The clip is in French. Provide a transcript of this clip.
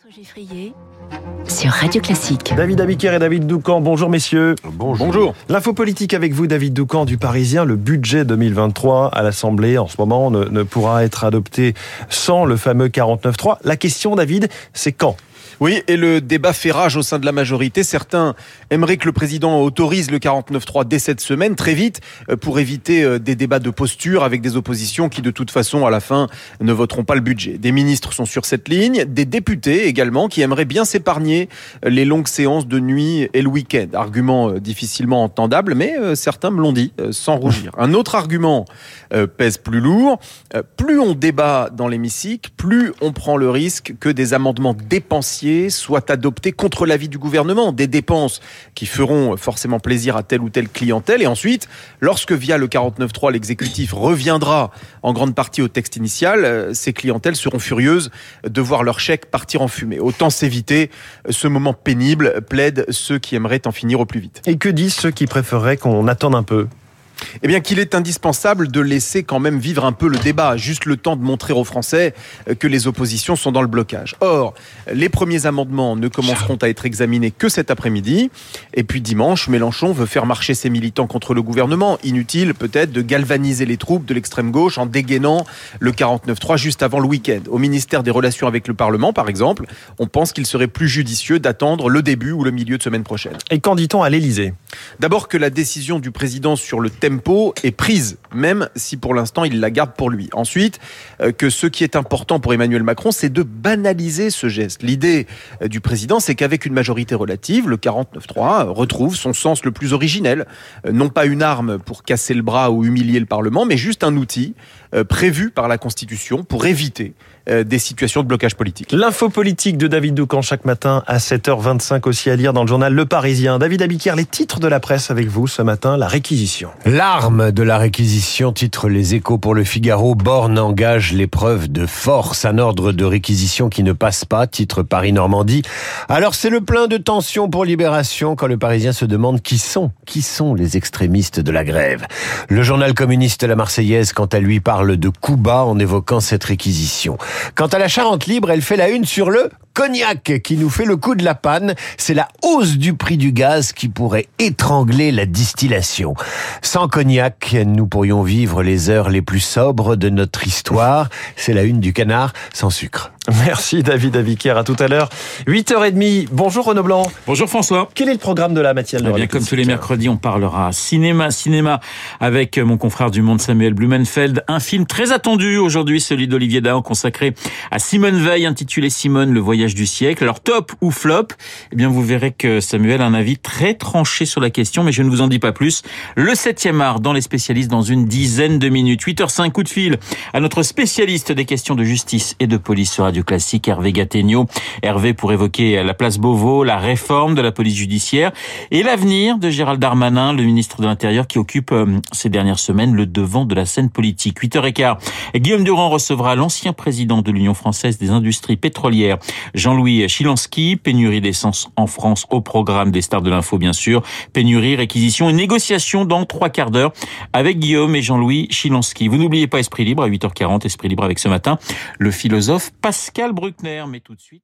François Geffrier sur Radio Classique. David Abiker et David Doucan, bonjour messieurs. Bonjour. L'info politique avec vous, David Doucan du Parisien. Le budget 2023 à l'Assemblée en ce moment ne, ne pourra être adopté sans le fameux 49.3. La question, David, c'est quand? Oui, et le débat fait rage au sein de la majorité. Certains aimeraient que le président autorise le 49.3 dès cette semaine, très vite, euh, pour éviter euh, des débats de posture avec des oppositions qui, de toute façon, à la fin, ne voteront pas le budget. Des ministres sont sur cette ligne, des députés également, qui aimeraient bien s'épargner euh, les longues séances de nuit et le week-end. Argument difficilement entendable, mais certains me l'ont dit, sans rougir. Un autre argument pèse plus lourd. Plus on débat dans l'hémicycle, plus on prend le risque que des amendements soient adoptés contre l'avis du gouvernement, des dépenses qui feront forcément plaisir à telle ou telle clientèle. Et ensuite, lorsque via le 49.3, l'exécutif reviendra en grande partie au texte initial, euh, ces clientèles seront furieuses de voir leur chèque partir en fumée. Autant s'éviter ce moment pénible, plaident ceux qui aimeraient en finir au plus vite. Et que disent ceux qui préféreraient qu'on attende un peu? Eh bien qu'il est indispensable de laisser quand même vivre un peu le débat, juste le temps de montrer aux Français euh, que les oppositions sont dans le blocage. Or, les premiers amendements ne commenceront à être examinés que cet après-midi, et puis dimanche, Mélenchon veut faire marcher ses militants contre le gouvernement. Inutile peut-être de galvaniser les troupes de l'extrême gauche en dégainant le 49-3 juste avant le week-end. Au ministère des Relations avec le Parlement, par exemple, on pense qu'il serait plus judicieux d'attendre le début ou le milieu de semaine prochaine. Et qu'en dit-on à l'Élysée? D'abord que la décision du président sur le est prise, même si pour l'instant il la garde pour lui. Ensuite, euh, que ce qui est important pour Emmanuel Macron, c'est de banaliser ce geste. L'idée euh, du président, c'est qu'avec une majorité relative, le 49-3 retrouve son sens le plus originel. Euh, non pas une arme pour casser le bras ou humilier le Parlement, mais juste un outil prévu par la Constitution pour éviter des situations de blocage politique. L'info politique de David Doucan chaque matin à 7h25 aussi à lire dans le journal Le Parisien. David Abiquière, les titres de la presse avec vous ce matin, la réquisition. L'arme de la réquisition, titre Les Échos pour le Figaro. Borne engage l'épreuve de force. Un ordre de réquisition qui ne passe pas, titre Paris-Normandie. Alors c'est le plein de tension pour Libération quand le Parisien se demande qui sont, qui sont les extrémistes de la grève. Le journal communiste La Marseillaise, quant à lui, parle de coup bas en évoquant cette réquisition. Quant à la Charente libre, elle fait la une sur le cognac qui nous fait le coup de la panne. C'est la hausse du prix du gaz qui pourrait étrangler la distillation. Sans cognac, nous pourrions vivre les heures les plus sobres de notre histoire. C'est la une du canard sans sucre. Merci David Avicaire, à tout à l'heure. 8h30, bonjour Renaud Blanc. Bonjour François. Quel est le programme de la matière eh bien, Comme tous les mercredis, on parlera cinéma, cinéma avec mon confrère du monde Samuel Blumenfeld. Un film très attendu aujourd'hui, celui d'Olivier Dahan consacré à Simone Veil, intitulé Simone, le voyage du siècle. Alors top ou flop Eh bien vous verrez que Samuel a un avis très tranché sur la question, mais je ne vous en dis pas plus. Le 7e art dans les spécialistes dans une dizaine de minutes. 8h05, coup de fil à notre spécialiste des questions de justice et de police sur Radio Classique, Hervé Gattegno. Hervé pour évoquer la place Beauvau, la réforme de la police judiciaire et l'avenir de Gérald Darmanin, le ministre de l'Intérieur qui occupe euh, ces dernières semaines le devant de la scène politique. 8h15, Guillaume Durand recevra l'ancien président de l'Union française des industries pétrolières, Jean-Louis Chilansky, pénurie d'essence en France au programme des stars de l'info bien sûr, pénurie, réquisition et négociation dans trois quarts d'heure avec Guillaume et Jean-Louis Chilansky. Vous n'oubliez pas Esprit Libre à 8h40, Esprit Libre avec ce matin le philosophe Pascal Bruckner. Mais tout de suite...